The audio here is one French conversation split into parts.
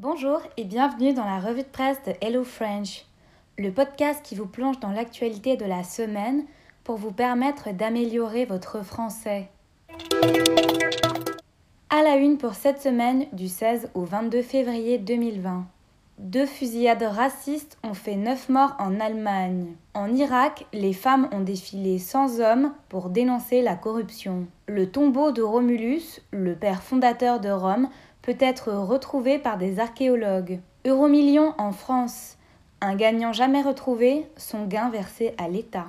Bonjour et bienvenue dans la revue de presse de Hello French, le podcast qui vous plonge dans l'actualité de la semaine pour vous permettre d'améliorer votre français. À la une pour cette semaine du 16 au 22 février 2020. Deux fusillades racistes ont fait neuf morts en Allemagne. En Irak, les femmes ont défilé sans hommes pour dénoncer la corruption. Le tombeau de Romulus, le père fondateur de Rome, peut être retrouvé par des archéologues. Euromillion en France. Un gagnant jamais retrouvé, son gain versé à l'État.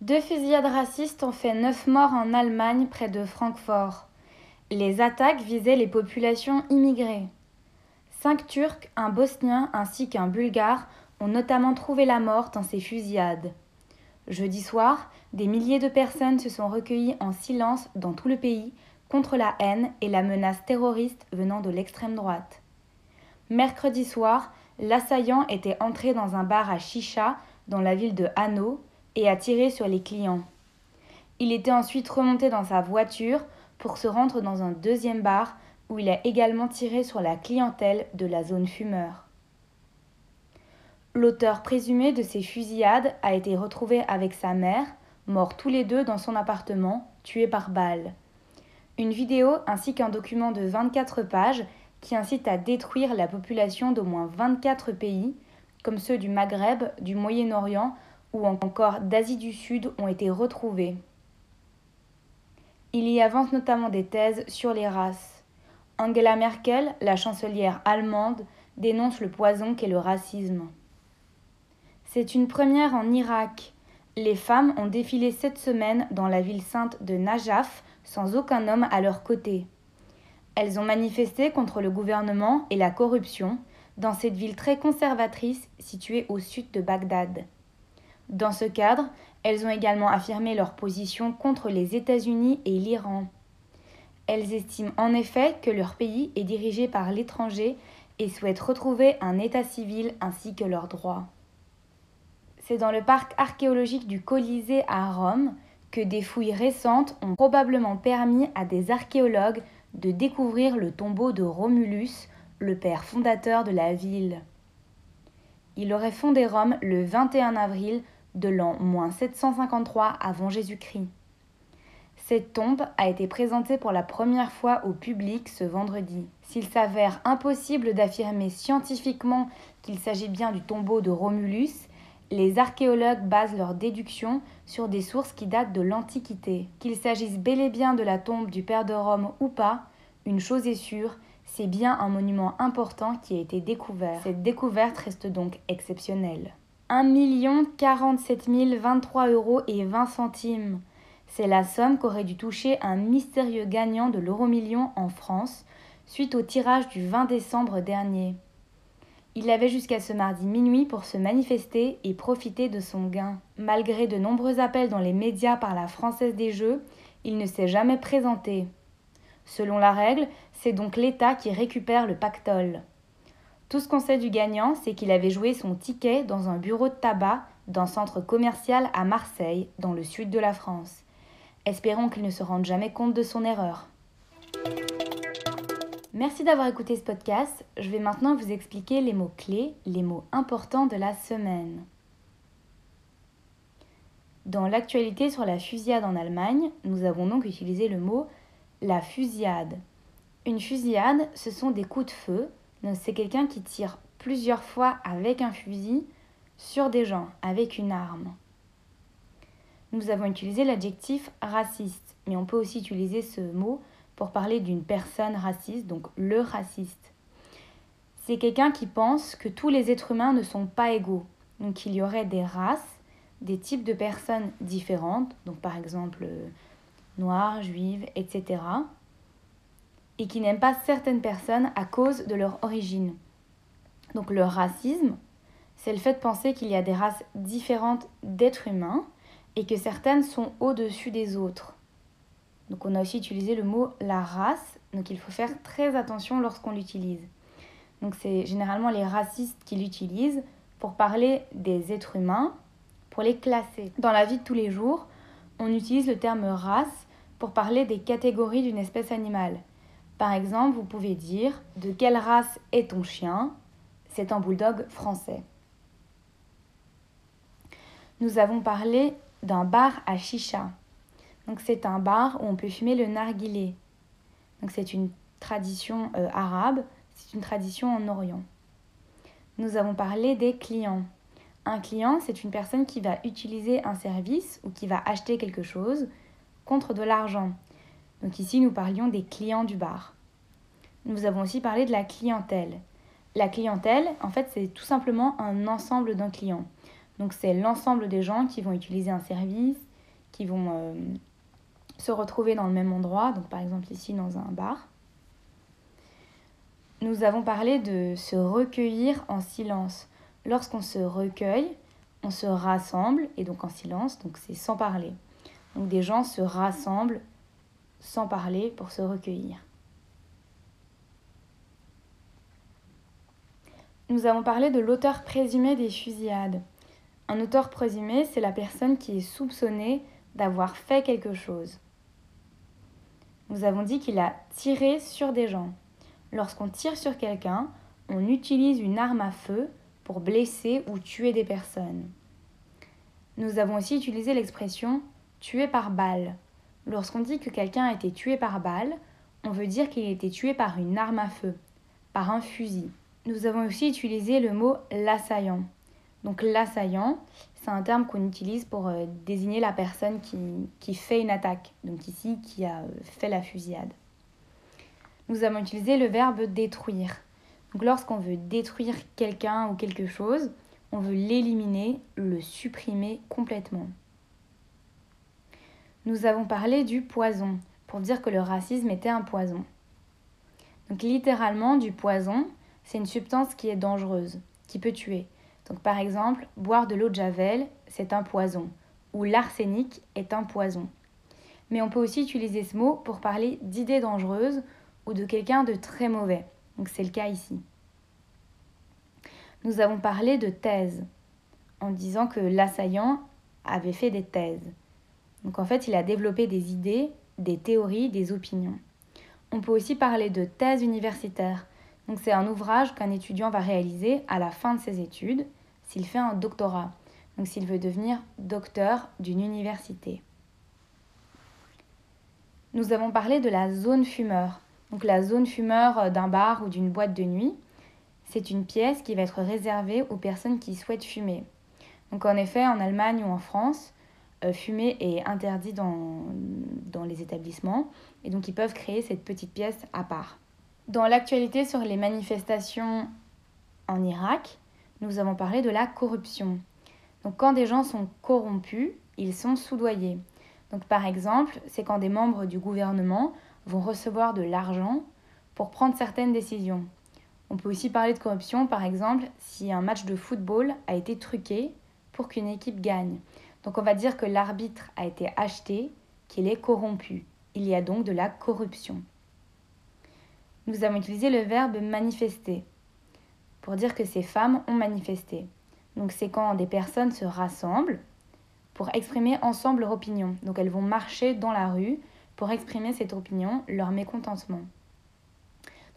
Deux fusillades racistes ont fait neuf morts en Allemagne près de Francfort. Les attaques visaient les populations immigrées. Cinq Turcs, un Bosnien ainsi qu'un Bulgare ont notamment trouvé la mort dans ces fusillades. Jeudi soir, des milliers de personnes se sont recueillies en silence dans tout le pays contre la haine et la menace terroriste venant de l'extrême droite. Mercredi soir, l'assaillant était entré dans un bar à Chicha dans la ville de Hanau et a tiré sur les clients. Il était ensuite remonté dans sa voiture pour se rendre dans un deuxième bar où il a également tiré sur la clientèle de la zone fumeur. L'auteur présumé de ces fusillades a été retrouvé avec sa mère, morts tous les deux dans son appartement, tués par balle. Une vidéo ainsi qu'un document de 24 pages qui incite à détruire la population d'au moins 24 pays, comme ceux du Maghreb, du Moyen-Orient ou encore d'Asie du Sud, ont été retrouvés. Il y avance notamment des thèses sur les races. Angela Merkel, la chancelière allemande, dénonce le poison qu'est le racisme. C'est une première en Irak. Les femmes ont défilé cette semaine dans la ville sainte de Najaf sans aucun homme à leur côté. Elles ont manifesté contre le gouvernement et la corruption dans cette ville très conservatrice située au sud de Bagdad. Dans ce cadre, elles ont également affirmé leur position contre les États-Unis et l'Iran. Elles estiment en effet que leur pays est dirigé par l'étranger et souhaitent retrouver un état civil ainsi que leurs droits. C'est dans le parc archéologique du Colisée à Rome que des fouilles récentes ont probablement permis à des archéologues de découvrir le tombeau de Romulus, le père fondateur de la ville. Il aurait fondé Rome le 21 avril de l'an 753 avant Jésus-Christ. Cette tombe a été présentée pour la première fois au public ce vendredi. S'il s'avère impossible d'affirmer scientifiquement qu'il s'agit bien du tombeau de Romulus, les archéologues basent leurs déductions sur des sources qui datent de l'Antiquité. Qu'il s'agisse bel et bien de la tombe du père de Rome ou pas, une chose est sûre, c'est bien un monument important qui a été découvert. Cette découverte reste donc exceptionnelle. 1 47 023 euros et 20 centimes. C'est la somme qu'aurait dû toucher un mystérieux gagnant de l'euro-million en France suite au tirage du 20 décembre dernier. Il avait jusqu'à ce mardi minuit pour se manifester et profiter de son gain. Malgré de nombreux appels dans les médias par la Française des Jeux, il ne s'est jamais présenté. Selon la règle, c'est donc l'État qui récupère le pactole. Tout ce qu'on sait du gagnant, c'est qu'il avait joué son ticket dans un bureau de tabac d'un centre commercial à Marseille, dans le sud de la France. Espérons qu'il ne se rende jamais compte de son erreur. Merci d'avoir écouté ce podcast. Je vais maintenant vous expliquer les mots clés, les mots importants de la semaine. Dans l'actualité sur la fusillade en Allemagne, nous avons donc utilisé le mot la fusillade. Une fusillade, ce sont des coups de feu. C'est quelqu'un qui tire plusieurs fois avec un fusil sur des gens, avec une arme nous avons utilisé l'adjectif raciste, mais on peut aussi utiliser ce mot pour parler d'une personne raciste, donc le raciste. C'est quelqu'un qui pense que tous les êtres humains ne sont pas égaux, donc qu'il y aurait des races, des types de personnes différentes, donc par exemple euh, noires, juives, etc., et qui n'aiment pas certaines personnes à cause de leur origine. Donc le racisme, c'est le fait de penser qu'il y a des races différentes d'êtres humains, et que certaines sont au-dessus des autres. Donc on a aussi utilisé le mot la race, donc il faut faire très attention lorsqu'on l'utilise. Donc c'est généralement les racistes qui l'utilisent pour parler des êtres humains, pour les classer. Dans la vie de tous les jours, on utilise le terme race pour parler des catégories d'une espèce animale. Par exemple, vous pouvez dire De quelle race est ton chien? C'est un bulldog français. Nous avons parlé d'un bar à chicha. Donc c'est un bar où on peut fumer le narguilé. Donc c'est une tradition euh, arabe, c'est une tradition en Orient. Nous avons parlé des clients. Un client, c'est une personne qui va utiliser un service ou qui va acheter quelque chose contre de l'argent. Donc ici, nous parlions des clients du bar. Nous avons aussi parlé de la clientèle. La clientèle, en fait, c'est tout simplement un ensemble d'un client. Donc c'est l'ensemble des gens qui vont utiliser un service, qui vont euh, se retrouver dans le même endroit, donc par exemple ici dans un bar. Nous avons parlé de se recueillir en silence. Lorsqu'on se recueille, on se rassemble, et donc en silence, donc c'est sans parler. Donc des gens se rassemblent sans parler pour se recueillir. Nous avons parlé de l'auteur présumé des fusillades. Un auteur présumé, c'est la personne qui est soupçonnée d'avoir fait quelque chose. Nous avons dit qu'il a tiré sur des gens. Lorsqu'on tire sur quelqu'un, on utilise une arme à feu pour blesser ou tuer des personnes. Nous avons aussi utilisé l'expression tuer par balle. Lorsqu'on dit que quelqu'un a été tué par balle, on veut dire qu'il a été tué par une arme à feu, par un fusil. Nous avons aussi utilisé le mot l'assaillant. Donc l'assaillant, c'est un terme qu'on utilise pour euh, désigner la personne qui, fait une attaque, donc ici qui a euh, fait la fusillade. Nous avons utilisé le verbe détruire. Donc lorsqu'on veut détruire quelqu'un ou quelque chose, on veut l'éliminer, le supprimer complètement. Nous avons parlé du poison pour dire que le racisme était un poison. Donc littéralement du poison, c'est une substance qui est dangereuse, qui peut tuer. Donc par exemple, boire de l'eau de javel, c'est un poison, ou l'arsenic est un poison. Mais on peut aussi utiliser ce mot pour parler d'idées dangereuses ou de quelqu'un de très mauvais. Donc c'est le cas ici. Nous avons parlé de thèse en disant que l'assaillant avait fait des thèses. Donc en fait, il a développé des idées, des théories, des opinions. On peut aussi parler de thèse universitaire donc c'est un ouvrage qu'un étudiant va réaliser à la fin de ses études s'il fait un doctorat, donc s'il veut devenir docteur d'une université. Nous avons parlé de la zone fumeur. Donc la zone fumeur d'un bar ou d'une boîte de nuit, c'est une pièce qui va être réservée aux personnes qui souhaitent fumer. Donc en effet, en Allemagne ou en France, euh, fumer est interdit dans, dans les établissements et donc ils peuvent créer cette petite pièce à part. Dans l'actualité sur les manifestations en Irak, nous avons parlé de la corruption. Donc quand des gens sont corrompus, ils sont soudoyés. Donc par exemple, c'est quand des membres du gouvernement vont recevoir de l'argent pour prendre certaines décisions. On peut aussi parler de corruption, par exemple, si un match de football a été truqué pour qu'une équipe gagne. Donc on va dire que l'arbitre a été acheté, qu'il est corrompu. Il y a donc de la corruption nous avons utilisé le verbe manifester pour dire que ces femmes ont manifesté. Donc c'est quand des personnes se rassemblent pour exprimer ensemble leur opinion. Donc elles vont marcher dans la rue pour exprimer cette opinion, leur mécontentement.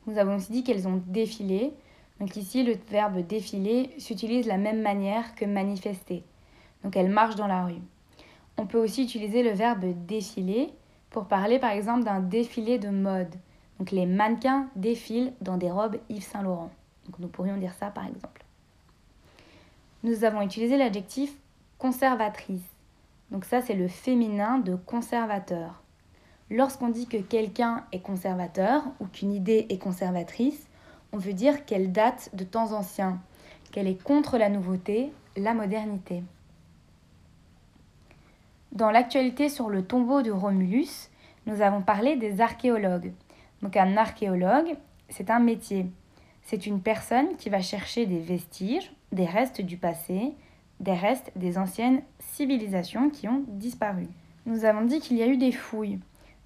Nous avons aussi dit qu'elles ont défilé. Donc ici, le verbe défiler s'utilise de la même manière que manifester. Donc elles marchent dans la rue. On peut aussi utiliser le verbe défiler pour parler par exemple d'un défilé de mode. Donc les mannequins défilent dans des robes Yves Saint Laurent. Nous pourrions dire ça par exemple. Nous avons utilisé l'adjectif conservatrice. Donc ça c'est le féminin de conservateur. Lorsqu'on dit que quelqu'un est conservateur ou qu'une idée est conservatrice, on veut dire qu'elle date de temps anciens, qu'elle est contre la nouveauté, la modernité. Dans l'actualité sur le tombeau de Romulus, nous avons parlé des archéologues. Donc un archéologue, c'est un métier. C'est une personne qui va chercher des vestiges, des restes du passé, des restes des anciennes civilisations qui ont disparu. Nous avons dit qu'il y a eu des fouilles.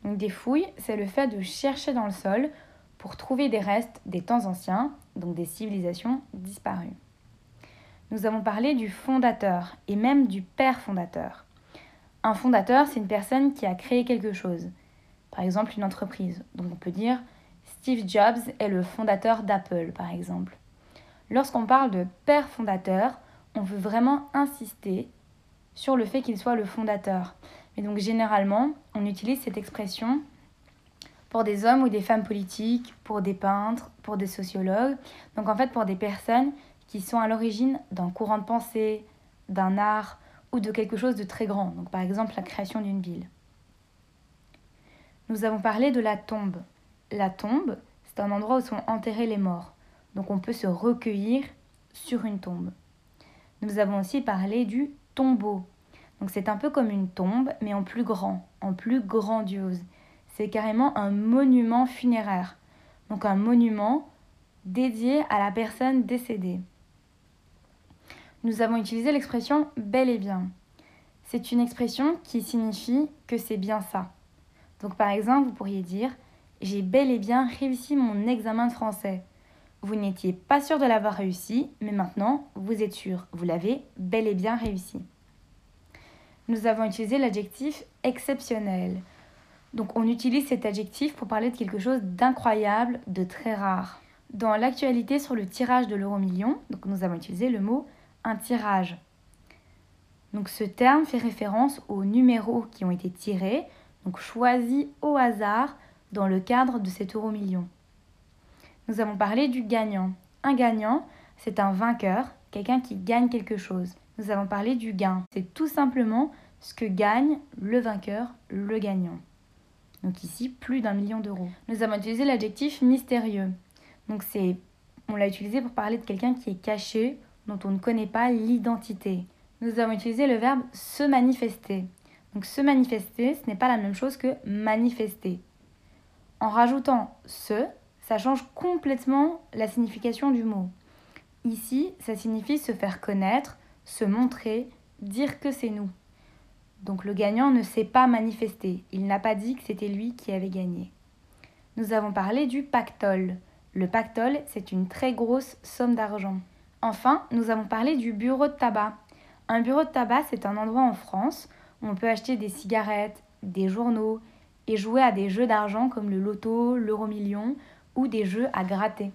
Donc des fouilles, c'est le fait de chercher dans le sol pour trouver des restes des temps anciens, donc des civilisations disparues. Nous avons parlé du fondateur et même du père fondateur. Un fondateur, c'est une personne qui a créé quelque chose par exemple une entreprise. Donc on peut dire Steve Jobs est le fondateur d'Apple, par exemple. Lorsqu'on parle de père fondateur, on veut vraiment insister sur le fait qu'il soit le fondateur. Et donc généralement, on utilise cette expression pour des hommes ou des femmes politiques, pour des peintres, pour des sociologues, donc en fait pour des personnes qui sont à l'origine d'un courant de pensée, d'un art ou de quelque chose de très grand, donc par exemple la création d'une ville. Nous avons parlé de la tombe. La tombe, c'est un endroit où sont enterrés les morts, donc on peut se recueillir sur une tombe. Nous avons aussi parlé du tombeau. Donc c'est un peu comme une tombe, mais en plus grand, en plus grandiose. C'est carrément un monument funéraire. Donc un monument dédié à la personne décédée. Nous avons utilisé l'expression bel et bien. C'est une expression qui signifie que c'est bien ça. Donc par exemple, vous pourriez dire J'ai bel et bien réussi mon examen de français. Vous n'étiez pas sûr de l'avoir réussi, mais maintenant, vous êtes sûr, vous l'avez bel et bien réussi. Nous avons utilisé l'adjectif exceptionnel. Donc on utilise cet adjectif pour parler de quelque chose d'incroyable, de très rare. Dans l'actualité sur le tirage de l'euro million, donc nous avons utilisé le mot un tirage. Donc ce terme fait référence aux numéros qui ont été tirés, donc choisis au hasard dans le cadre de cet euro million nous avons parlé du gagnant. Un gagnant, c'est un vainqueur, quelqu'un qui gagne quelque chose. Nous avons parlé du gain. C'est tout simplement ce que gagne le vainqueur, le gagnant. Donc ici, plus d'un million d'euros. Nous avons utilisé l'adjectif mystérieux. Donc c'est, on l'a utilisé pour parler de quelqu'un qui est caché, dont on ne connaît pas l'identité. Nous avons utilisé le verbe se manifester. Donc se manifester, ce n'est pas la même chose que manifester. En rajoutant ce, ça change complètement la signification du mot. Ici, ça signifie se faire connaître, se montrer, dire que c'est nous. Donc le gagnant ne s'est pas manifesté, il n'a pas dit que c'était lui qui avait gagné. Nous avons parlé du pactole. Le pactole, c'est une très grosse somme d'argent. Enfin, nous avons parlé du bureau de tabac. Un bureau de tabac, c'est un endroit en France où on peut acheter des cigarettes, des journaux et jouer à des jeux d'argent comme le loto, l'euro million ou des jeux à gratter.